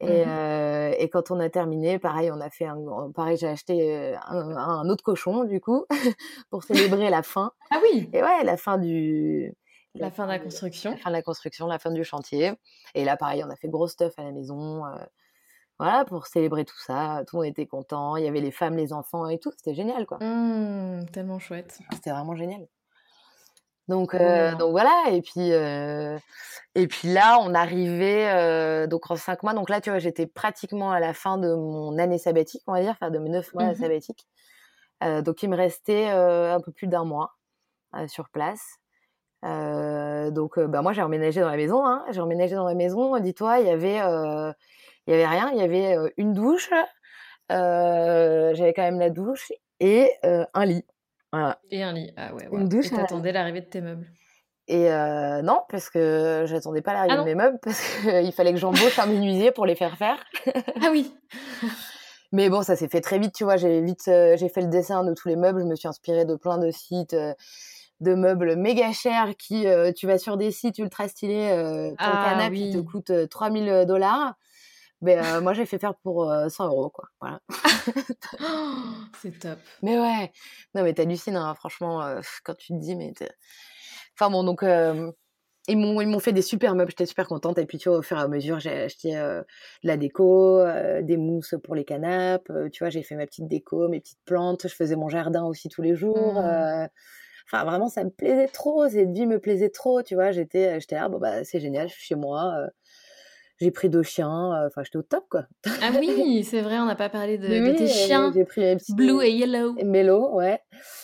Et, mmh euh, et, quand on a terminé, pareil, on a fait un, pareil, j'ai acheté un, un, autre cochon du coup pour célébrer la fin. Ah oui. Et ouais, la fin du. La, fin de la construction. La fin de la construction, la fin du chantier. Et là, pareil, on a fait gros stuff à la maison. Euh, voilà, pour célébrer tout ça. Tout le monde était content. Il y avait les femmes, les enfants et tout. C'était génial, quoi. Mmh, tellement chouette. C'était vraiment génial. Donc, euh, donc voilà, et puis, euh, et puis là, on arrivait euh, donc en cinq mois. Donc là, tu vois, j'étais pratiquement à la fin de mon année sabbatique, on va dire, enfin de mes neuf mois mmh sabbatiques. donc il me restait un peu plus d'un mois sur place. donc bah, moi, j'ai emménagé dans la maison. Hein. J'ai emménagé dans la maison. Dis-toi, il y avait, il y avait rien. Il y avait une douche. J'avais quand même la douche et un lit. Et un lit. Ah ouais, Une douche. Et t'attendais l'arrivée de tes meubles? Et euh, non, parce que j'attendais pas l'arrivée ah de mes meubles, parce qu'il fallait que j'embauche un menuisier pour les faire faire. ah oui. Mais bon, ça s'est fait très vite, tu vois. J'ai vite, euh, j'ai fait le dessin de tous les meubles. Je me suis inspirée de plein de sites euh, de meubles méga chers qui, tu vas sur des sites ultra stylés, ton ah, canapé qui te coûte 3000 dollars. Ben, moi, j'ai fait faire pour 100 euros, quoi. Voilà. c'est top. Mais ouais. Non, mais t'hallucines, hein, franchement, quand tu te dis, mais. Enfin bon, donc. ils m'ont, ils m'ont fait des super meubles, j'étais super contente. Et puis, tu vois, au fur et à mesure, j'ai acheté de la déco, des mousses pour les canapes. tu vois, j'ai fait ma petite déco, mes petites plantes. Je faisais mon jardin aussi tous les jours. Mmh. Enfin, vraiment, ça me plaisait trop. Cette vie me plaisait trop, tu vois. J'étais, j'étais là, bon, bah, c'est génial, je suis chez moi j'ai pris deux chiens, euh, enfin j'étais au top quoi. Ah oui, c'est vrai, on n'a pas parlé de, tes chiens. J'ai pris les petits Blue et Yellow. Et Mellow, ouais.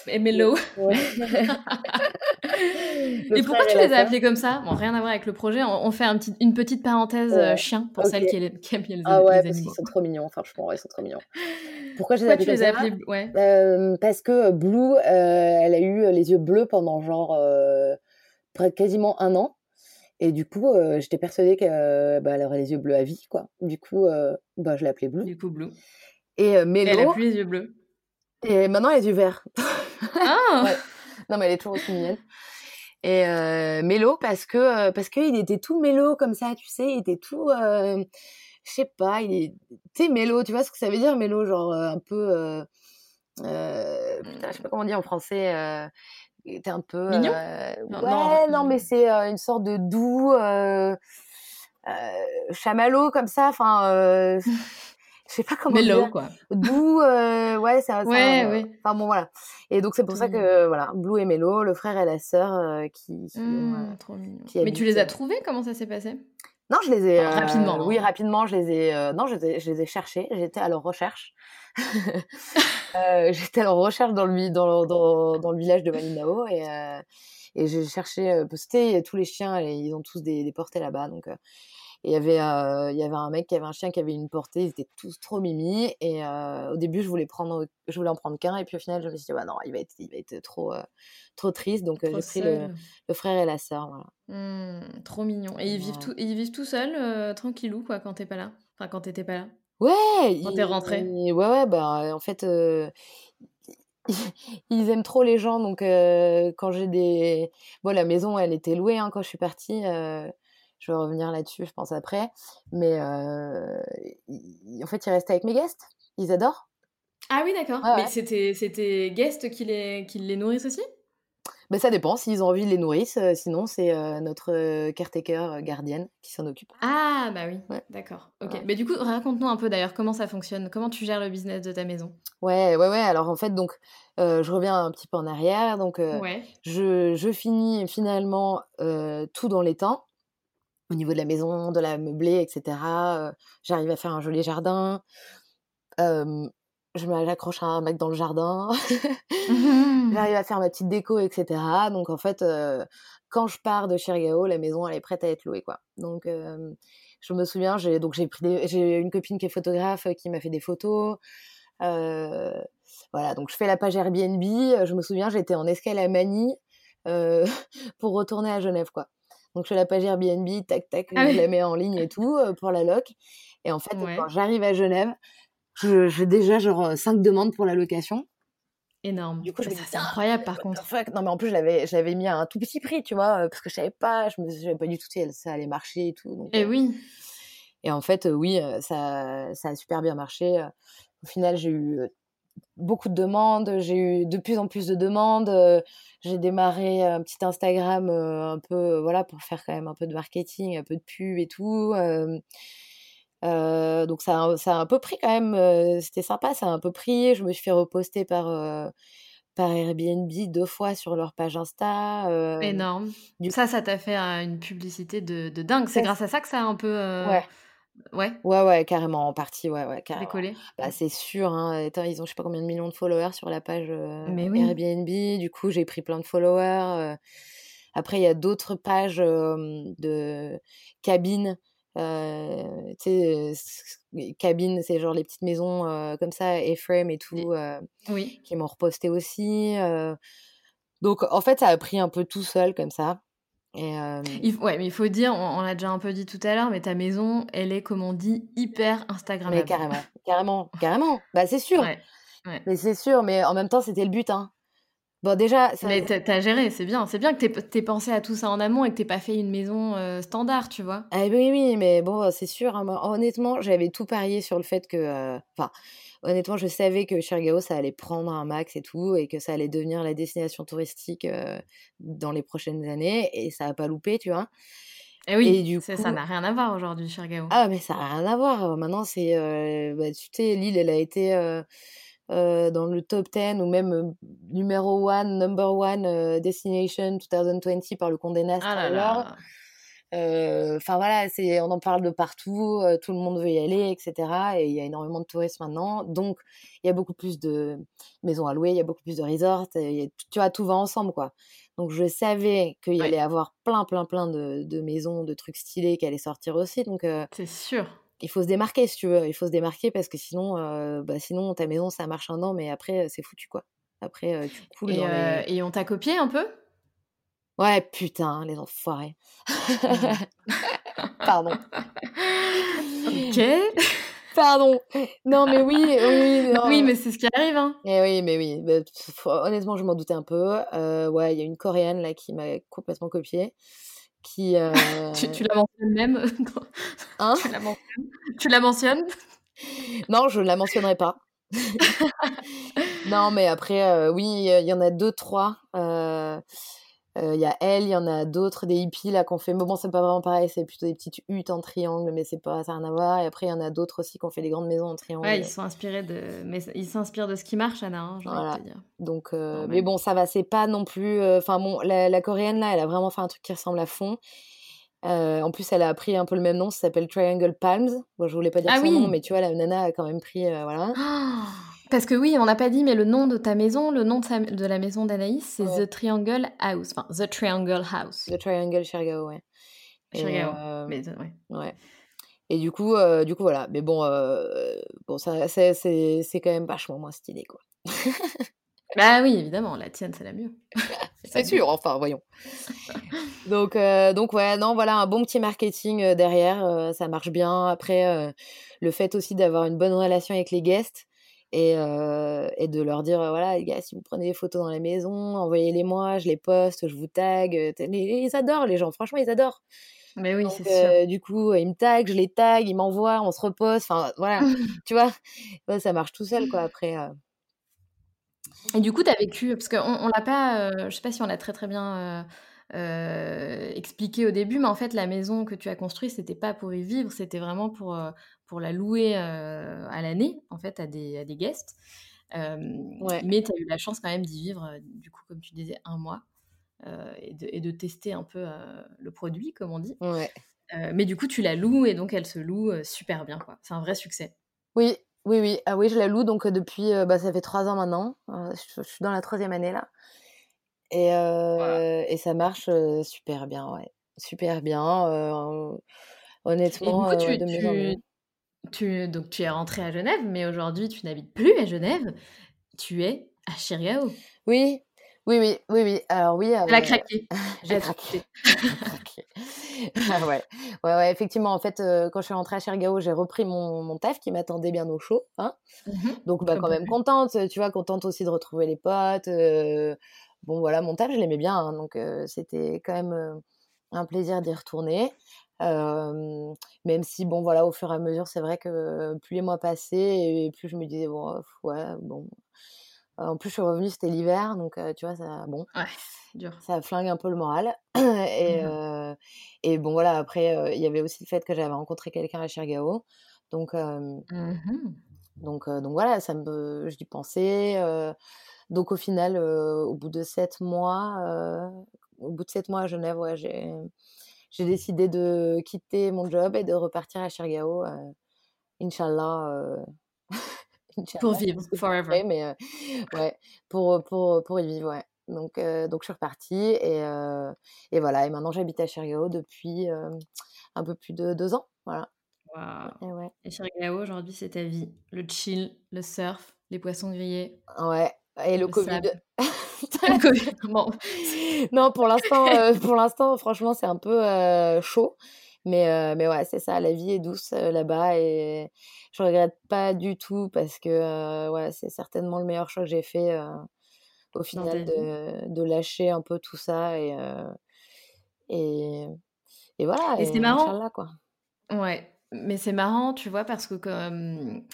Et Mellow. Ouais. et pourquoi tu les as appelés comme ça? Bon, rien à voir avec le projet, on, fait un petit, une petite parenthèse euh, chien pour celles qui, aiment les, ah ouais, parce qu'ils sont trop mignons, franchement, ils sont trop mignons. Pourquoi je les, pourquoi tu les as appelés ouais. Euh, parce que Blue, elle a eu les yeux bleus pendant genre quasiment un an. Et du coup, euh, j'étais persuadée qu'elle bah, aurait les yeux bleus à vie, quoi. Du coup, euh, bah, je l'appelais Blue. Du coup, Blue. Et euh, Mélo... Elle a plus les yeux bleus. Et maintenant, les yeux verts. Ah Non, mais elle est toujours aussi mignonne. Et euh, Mélo, parce que parce qu'il était tout mélo comme ça, tu sais, il était tout... je sais pas, il est... Tu sais, mélo, tu vois ce que ça veut dire, mélo Genre un peu... putain, je sais pas comment dire en français était un peu mignon? Euh, ouais, non, mais c'est euh, une sorte de doux euh, chamallow comme ça. Enfin, je sais pas comment Mellow, dire. quoi. Doux, ouais, c'est ouais, ouais. Enfin bon, voilà. Et donc c'est pour ça que voilà, Blue et Mello, le frère et la sœur qui, qui, mmh, trop mignon. mais tu les as trouvés? Comment ça s'est passé? Non, je les ai rapidement. Oui, hein. rapidement, je les ai. non, je les ai, je les ai cherchés. J'étais à leur recherche. Euh, j'étais en recherche dans le, dans, dans, dans le village de Malinao et, euh, et j'ai cherché, euh, parce que tous les chiens, ils ont tous des, des portées là-bas. Donc, il y avait il y avait un mec qui avait un chien qui avait une portée ils étaient tous trop mimi et au début je voulais prendre je voulais en prendre qu'un et puis au final je me suis dit bah non il va être il va être trop trop triste donc j'ai pris le, le, frère et la sœur voilà. Mmh, trop mignon. Et ils vivent tout ils vivent tout seuls tranquillou quoi quand t'es pas là? Enfin quand t'étais pas là? Ouais, Quand t'es rentrée? ouais, ouais, bah, en fait, ils aiment trop les gens, donc quand j'ai des bon, la maison, elle était louée, hein, quand je suis partie, je vais revenir là-dessus, je pense, après, mais en fait, ils restent avec mes guests. Ils adorent. Ah oui, d'accord. Mais c'était c'était guest qui les qui les nourrissent aussi? Bah, ça dépend. S'ils ont envie, ils les nourrissent. sinon, c'est notre caretaker gardienne qui s'en occupe. Ah, bah oui. D'accord. Ok. Mais du coup, raconte-nous un peu d'ailleurs comment ça fonctionne. Comment tu gères le business de ta maison? Ouais, ouais, ouais. Alors en fait, donc, je reviens un petit peu en arrière. Donc, je, je, finis finalement tout dans les temps. Au niveau de la maison, de la meublée, etc. J'arrive à faire un joli jardin je m'accroche à un mec dans le jardin, mmh. j'arrive à faire ma petite déco, etc. Donc en fait, quand je pars de Chirigao, la maison elle est prête à être louée, quoi. Donc je me souviens, j'ai donc j'ai pris j'ai une copine qui est photographe qui m'a fait des photos. voilà, donc je fais la page Airbnb. Je me souviens, j'étais en escale à Manille pour retourner à Genève, quoi. Donc je fais la page Airbnb, tac tac, ah je la mets en ligne et tout pour la loc. Et en fait, quand j'arrive à Genève, j'ai déjà genre cinq demandes pour la location. Énorme. Du coup, bah, c'est incroyable par contre. Non, mais en plus, je l'avais, je l'avais mis à un tout petit prix, tu vois, parce que je savais pas, je me savais pas du tout si ça allait marcher et tout. et oui. Et en fait, oui, ça, ça a super bien marché. Au final, j'ai eu beaucoup de demandes, j'ai eu de plus en plus de demandes. J'ai démarré un petit Instagram un peu, voilà, pour faire quand même un peu de marketing, un peu de pub et tout. Euh, donc ça, ça a un peu pris quand même, euh, c'était sympa, ça a un peu pris. Je me suis fait reposter par, euh, par Airbnb deux fois sur leur page Insta. Énorme. Du... Ça, ça t'a fait une publicité de, de dingue. C'est grâce à ça que ça a un peu... Ouais. Ouais. Ouais, ouais, carrément, en partie, ouais, ouais, carrément. Décollé. Bah, c'est sûr, hein. ils ont je sais pas combien de millions de followers sur la page Airbnb. Du coup, j'ai pris plein de followers. Après, il y a d'autres pages de cabines euh, tu sais, cabines, c'est genre les petites maisons comme ça, A-frame et tout, oui. qui m'ont reposté aussi. donc, en fait, ça a pris un peu tout seul comme ça. Et il, ouais, mais il faut dire, on, l'a déjà un peu dit tout à l'heure, mais ta maison, elle est, comme on dit, hyper Instagrammable. Mais carrément, carrément, carrément. Bah, c'est sûr. Ouais, Mais c'est sûr, mais en même temps, c'était le but, hein. Bon, déjà. Ça... Mais t'as géré, c'est bien. C'est bien que t'aies pensé à tout ça en amont et que t'aies pas fait une maison euh, standard, tu vois. Ah, oui, oui, mais bon, c'est sûr. Hein, honnêtement, j'avais tout parié sur le fait que. Euh, enfin, honnêtement, je savais que Chirgao, ça allait prendre un max et tout, et que ça allait devenir la destination touristique euh, dans les prochaines années, et ça a pas loupé, tu vois. Eh et oui, du coup... ça n'a rien à voir aujourd'hui, Chirgao. Ah, mais ça n'a rien à voir. Maintenant, c'est. Bah, tu sais, l'île, elle a été euh, dans le top 10 ou même euh, numéro 1, number one euh, destination 2020 par le Condé Nast. Ah enfin voilà, c'est, on en parle de partout, tout le monde veut y aller, etc. Et il y a énormément de touristes maintenant, donc il y a beaucoup plus de maisons à louer, il y a beaucoup plus de resorts, tu vois, tout va ensemble quoi. Donc je savais qu'il y allait avoir plein, plein, plein de, de, maisons, de trucs stylés qui allaient sortir aussi. Donc c'est sûr il faut se démarquer si tu veux. Il faut se démarquer parce que sinon, euh, bah, sinon ta maison ça marche un an, mais après c'est foutu quoi. Après tu coules. Et, et on t'a copié un peu? Ouais, putain, les enfoirés. Pardon. ok. Pardon. Non, mais oui, oui. Oui, mais c'est ce qui arrive. Hein. Et eh oui, mais oui. Bah, honnêtement, je m'en doutais un peu. ouais, il y a une coréenne là qui m'a complètement copié qui. Euh... tu, tu, la mentionnes même Hein? Tu la mentionnes, tu la mentionnes? Non, je ne la mentionnerai pas. non, mais après, euh, oui, il y en a deux, trois. Euh, il y a elle, il y en a d'autres, des hippies là qu'on fait. Mais bon, c'est pas vraiment pareil, c'est plutôt des petites huttes en triangle, mais c'est pas ça n'a rien à voir. Et après, il y en a d'autres aussi qu'on fait des grandes maisons en triangle. Ouais, ils sont inspirés de, mais ils s'inspirent de ce qui marche, Anna. Hein, voilà. te dire. Donc, euh, mais bon, ça va, c'est pas non plus. Euh, enfin bon, la, coréenne là, elle a vraiment fait un truc qui ressemble à fond. Euh, en plus, elle a appris un peu le même nom, ça s'appelle Triangle Palms. Bon, je voulais pas dire ah son nom, mais tu vois, la nana a quand même pris, voilà. Parce que oui, on n'a pas dit, mais le nom de ta maison, le nom de, la maison d'Anaïs, c'est The Triangle House. Enfin, The Triangle House. The Triangle Chirgao, ouais. Chirgao, euh, mais ouais. ouais. Et du coup, euh, du coup, voilà. Mais bon, euh, bon ça, c'est, c'est, quand même vachement moins stylé, quoi. bah oui, évidemment, la tienne, c'est la mieux. c'est sûr, enfin, voyons. donc, donc, ouais, non, voilà, un bon petit marketing derrière, ça marche bien. Après, le fait aussi d'avoir une bonne relation avec les guests, et, et, de leur dire voilà les gars si vous prenez des photos dans la maison envoyez-les moi je les poste je vous tag ils adorent les gens franchement ils adorent. Mais oui c'est sûr. du coup ils me taguent je les tag ils m'envoient on se repose enfin voilà tu vois. Ça marche tout seul quoi après Et du coup, tu as vécu, parce qu'on on l'a pas, je sais pas si on l'a très très bien expliqué au début, mais en fait, la maison que tu as construite, c'était pas pour y vivre, c'était vraiment pour, pour la louer à l'année, en fait, à des, à des guests. Mais tu as eu la chance quand même d'y vivre, du coup, comme tu disais, un mois. Et de, et, de, tester un peu le produit, comme on dit. Ouais. mais du coup, tu la loues et donc elle se loue super bien. quoi. C'est un vrai succès. Oui, oui, oui. Ah oui, je la loue donc depuis, bah, ça fait trois ans maintenant. je, suis dans la troisième année là. Et, et ça marche super bien, ouais. Super bien. honnêtement, tu, de tu, donc tu es rentrée à Genève, mais aujourd'hui tu n'habites plus à Genève. Tu es à Chirgao. Oui, oui, oui, oui, oui. Alors oui. Elle a craqué. J'ai craqué. ah ouais. ouais, ouais, effectivement. En fait, euh, quand je suis rentrée à Chergao, j'ai repris mon, mon taf qui m'attendait bien au chaud. Hein. Mmh Donc, bah, quand même contente, tu vois, contente aussi de retrouver les potes. Euh, bon, voilà, mon taf, je l'aimais bien. Hein, donc, euh, c'était quand même un plaisir d'y retourner. Même si, bon, voilà, au fur et à mesure, c'est vrai que plus les mois passaient et plus je me disais, bon, ouais, bon. En plus, je suis revenue, c'était l'hiver, donc tu vois, ça, bon. Ouais dur. Ça flingue un peu le moral. et, mmh et bon, voilà, après, il y avait aussi le fait que j'avais rencontré quelqu'un à Chergao. Donc, mmh donc, donc voilà, ça me, j'y pensais. donc au final, au bout de sept mois, au bout de sept mois à Genève, ouais, j'ai, j'ai décidé de quitter mon job et de repartir à Chergao. Inch'Allah. pour vivre, forever. mais ouais, pour, pour, pour y vivre, ouais. Donc, donc je suis repartie et, et voilà. Et maintenant, j'habite à Chergao depuis un peu plus de deux ans. Voilà. Et, ouais. et aujourd'hui, c'est ta vie. Le chill, le surf, les poissons grillés. Ouais. Et le COVID. non, pour l'instant, pour l'instant, franchement, c'est un peu chaud. Mais, mais ouais, c'est ça, la vie est douce là-bas et je regrette pas du tout parce que ouais, c'est certainement le meilleur choix que j'ai fait au final de, de, lâcher un peu tout ça et, et, et, voilà. Et, c'est marrant. quoi. Ouais, mais c'est marrant, tu vois, parce que comme,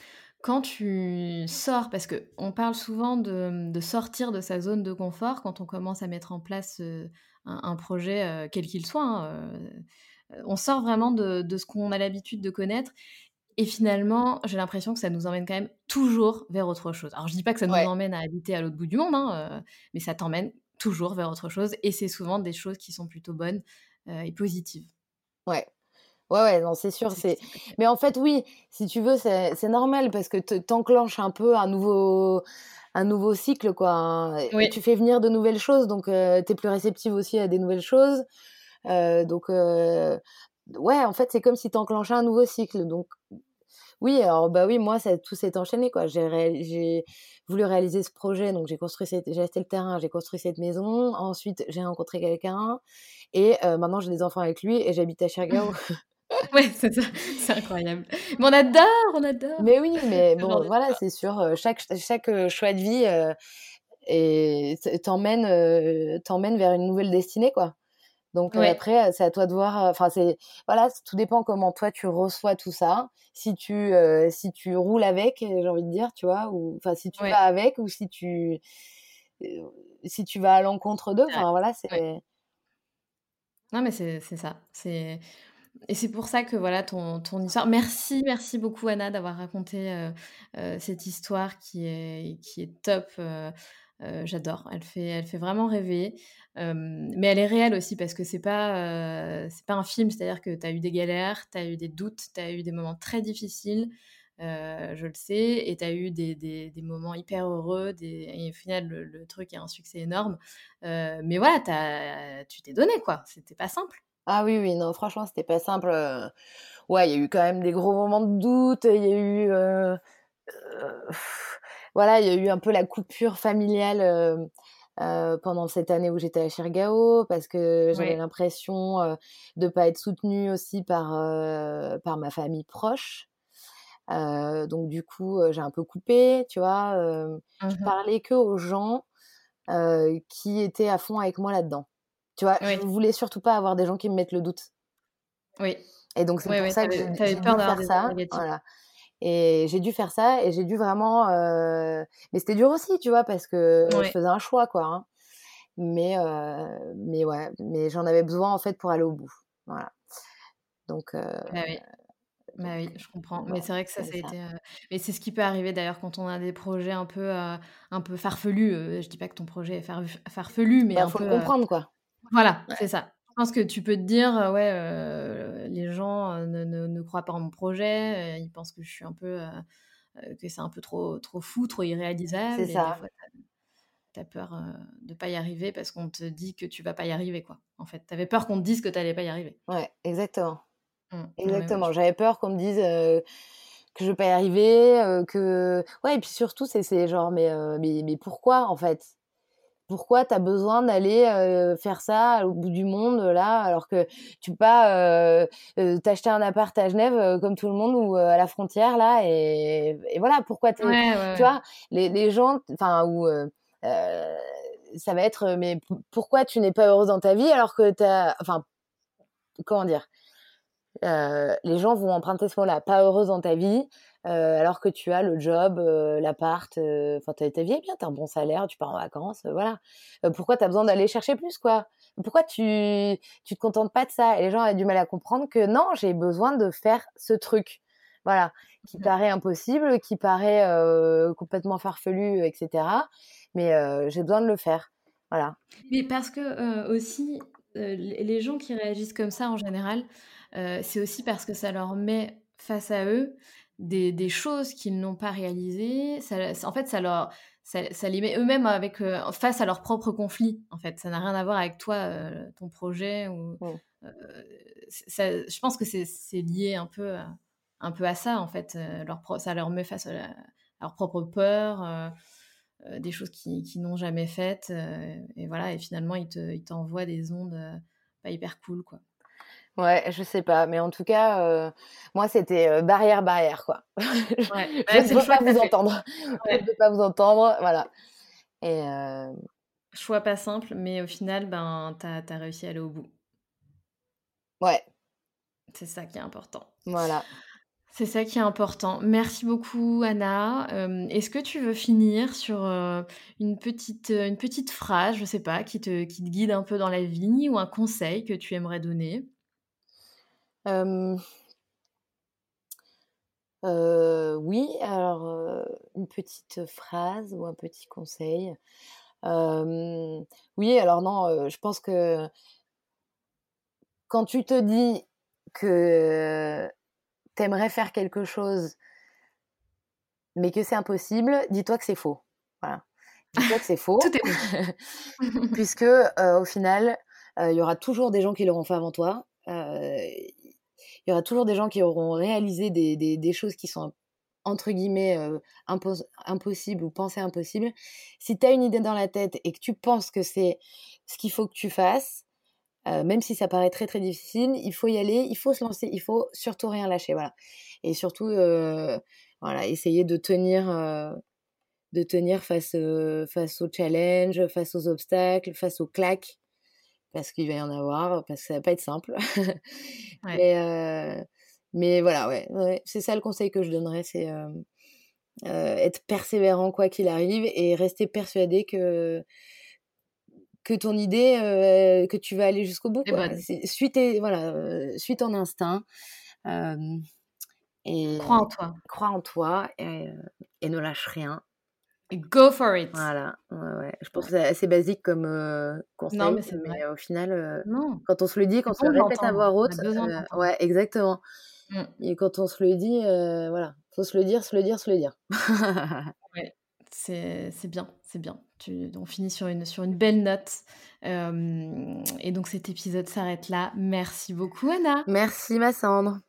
quand tu sors, parce qu'on parle souvent de, de, sortir de sa zone de confort quand on commence à mettre en place un, projet, quel qu'il soit. Hein, on sort vraiment de, de ce qu'on a l'habitude de connaître et finalement, j'ai l'impression que ça nous emmène quand même toujours vers autre chose. Alors, je dis pas que ça nous emmène à habiter à l'autre bout du monde, hein, euh, mais ça t'emmène toujours vers autre chose. Et c'est souvent des choses qui sont plutôt bonnes euh, et positives. Ouais. Ouais, ouais, non, c'est sûr. C'est... Mais en fait, oui, si tu veux, c'est, normal parce que t'enclenches un peu un nouveau, un nouveau cycle, quoi. Hein, tu fais venir de nouvelles choses, donc euh, tu es plus réceptive aussi à des nouvelles choses. donc, ouais, en fait, c'est comme si tu enclenchais un nouveau cycle. Donc, oui, alors, bah oui, moi, ça, tout s'est enchaîné, quoi. J'ai, j'ai voulu réaliser ce projet, donc j'ai construit cette, j'ai acheté le terrain, j'ai construit cette maison. Ensuite, j'ai rencontré quelqu'un. Et maintenant, j'ai des enfants avec lui et j'habite à Chergao. ouais, c'est ça, c'est incroyable. Mais on adore, on adore. Mais oui, mais bon, voilà, c'est sûr. Chaque, chaque choix de vie et t'emmène, t'emmène vers une nouvelle destinée, quoi. Donc après, c'est à toi de voir. Enfin, c'est voilà, tout dépend comment toi tu reçois tout ça. Si tu si tu roules avec, j'ai envie de dire, tu vois, ou enfin si tu vas avec ou si tu si tu vas à l'encontre d'eux. Enfin voilà, c'est. Non mais c'est ça. C'est et c'est pour ça que voilà ton, ton histoire. Merci, merci beaucoup Anna d'avoir raconté cette histoire qui est, qui est top. J'adore. Elle fait, elle fait vraiment rêver mais elle est réelle aussi parce que c'est pas, c'est pas un film, c'est-à-dire que tu as eu des galères, tu as eu des doutes, tu as eu des moments très difficiles, je le sais, et tu as eu des, des, des, moments hyper heureux, et au final, le, truc est un succès énorme. mais voilà, as, tu t'es donné, quoi. C'était pas simple. Ah oui, oui, non, franchement, c'était pas simple. Ouais, il y a eu quand même des gros moments de doute, il y a eu. voilà, il y a eu un peu la coupure familiale euh, pendant cette année où j'étais à Chergao parce que j'avais l'impression euh, de pas être soutenue aussi par euh, par ma famille proche. donc du coup, j'ai un peu coupé, tu vois. Je mmh parlais que aux gens qui étaient à fond avec moi là-dedans. Tu vois, je voulais surtout pas avoir des gens qui me mettent le doute. Oui. Et donc c'est pour ça que j'ai peur de faire ça. Voilà. Et j'ai dû faire ça et j'ai dû vraiment. Mais c'était dur aussi, tu vois, parce que je faisais un choix, quoi. Hein. Mais, mais ouais, mais j'en avais besoin en fait pour aller au bout. Voilà. Donc. Bah oui. Bah oui, je comprends. Mais c'est vrai que ça, ça a été. Mais c'est ce qui peut arriver d'ailleurs quand on a des projets un peu, un peu farfelus. Je dis pas que ton projet est farfelu, mais. Il bah, faut le comprendre, quoi. Voilà, c'est ça. Je pense que tu peux te dire, ouais, les gens ne, ne, ne, croient pas en mon projet, ils pensent que je suis un peu. que c'est un peu trop, trop fou, trop irréalisable. C'est ça. tu as peur de pas y arriver parce qu'on te dit que tu vas pas y arriver, quoi. En fait, tu avais peur qu'on te dise que tu n'allais pas y arriver. Ouais, exactement. Mmh. Exactement. J'avais peur qu'on me dise que je vais pas y arriver, que ouais et puis surtout c'est genre mais, mais mais pourquoi en fait? Pourquoi tu as besoin d'aller faire ça au bout du monde là alors que tu peux pas t'acheter un appart à Genève comme tout le monde ou à la frontière là et, et voilà pourquoi tu vois les, les gens enfin ou ça va être mais pourquoi tu n'es pas heureuse dans ta vie alors que tu as enfin comment dire euh, les gens vont emprunter ce mot-là, pas heureuse dans ta vie, euh, alors que tu as le job, euh, l'appart, enfin ta, ta vie est bien, tu as un bon salaire, tu pars en vacances, voilà. pourquoi tu as besoin d'aller chercher plus, quoi? Pourquoi tu tu te contentes pas de ça? Et les gens ont du mal à comprendre que non, j'ai besoin de faire ce truc, voilà, qui mmh paraît impossible, qui paraît complètement farfelu, etc. Mais j'ai besoin de le faire, voilà. Mais parce que aussi, les gens qui réagissent comme ça en général, euh, c'est aussi parce que ça leur met face à eux des, choses qu'ils n'ont pas réalisées. en fait, ça, leur, ça, les met eux-mêmes avec, euh, face à leur propre conflit. En fait, ça n'a rien à voir avec toi, euh, ton projet. Ou, je pense que c'est lié un peu, un peu à ça, en fait. Leur ça leur met face à, leur propre peur. des choses qu'ils qui n'ont jamais faites et voilà et finalement ils t'envoient des ondes pas hyper cool quoi Ouais, je sais pas, mais en tout cas, euh, moi, c'était euh, barrière, barrière, quoi. Ouais. je ne peux pas vous entendre. Je ne peux pas vous entendre, voilà. Et euh... Choix pas simple, mais au final, ben, tu as, réussi à aller au bout. Ouais. C'est ça qui est important. Voilà. C'est ça qui est important. Merci beaucoup, Anna. Euh, est-ce que tu veux finir sur une, petite, une petite phrase, je sais pas, qui te, qui te guide un peu dans la vie ou un conseil que tu aimerais donner? Oui, alors une petite phrase ou un petit conseil. oui, alors non, je pense que quand tu te dis que t'aimerais faire quelque chose, mais que c'est impossible, dis-toi que c'est faux. Voilà. Dis-toi que c'est faux. Tout est Puisque au final, il y aura toujours des gens qui l'auront fait avant toi il y aura toujours des gens qui auront réalisé des, choses qui sont entre guillemets euh, impossibles ou pensées impossibles. Si tu as une idée dans la tête et que tu penses que c'est ce qu'il faut que tu fasses, euh, même si ça paraît très très difficile, il faut y aller, il faut se lancer, il faut surtout rien lâcher, voilà. Et surtout, euh, voilà, essayer de tenir, de tenir face, face aux challenges, face aux obstacles, face aux claques parce qu'il va y en avoir, parce que ça va pas être simple. mais, mais voilà, ouais, c'est ça le conseil que je donnerais, c'est être persévérant quoi qu'il arrive et rester persuadé que que ton idée, que tu vas aller jusqu'au bout. Quoi. Suis, voilà, suis ton instinct. et crois en toi. Crois en toi et, et ne lâche rien. Go for it. Voilà, ouais, je pense que c'est assez basique comme euh, conseil. Non, mais, mais au final, euh, non. quand on se le dit, quand on se le répète à voix haute, euh, ouais, exactement. Mmh. Et quand on se le dit, voilà, faut se le dire, se le dire, se le dire. ouais, c'est, c'est bien, c'est bien. Tu, on finit sur une, sur une belle note. et donc cet épisode s'arrête là. Merci beaucoup, Anna. Merci, ma Sandre.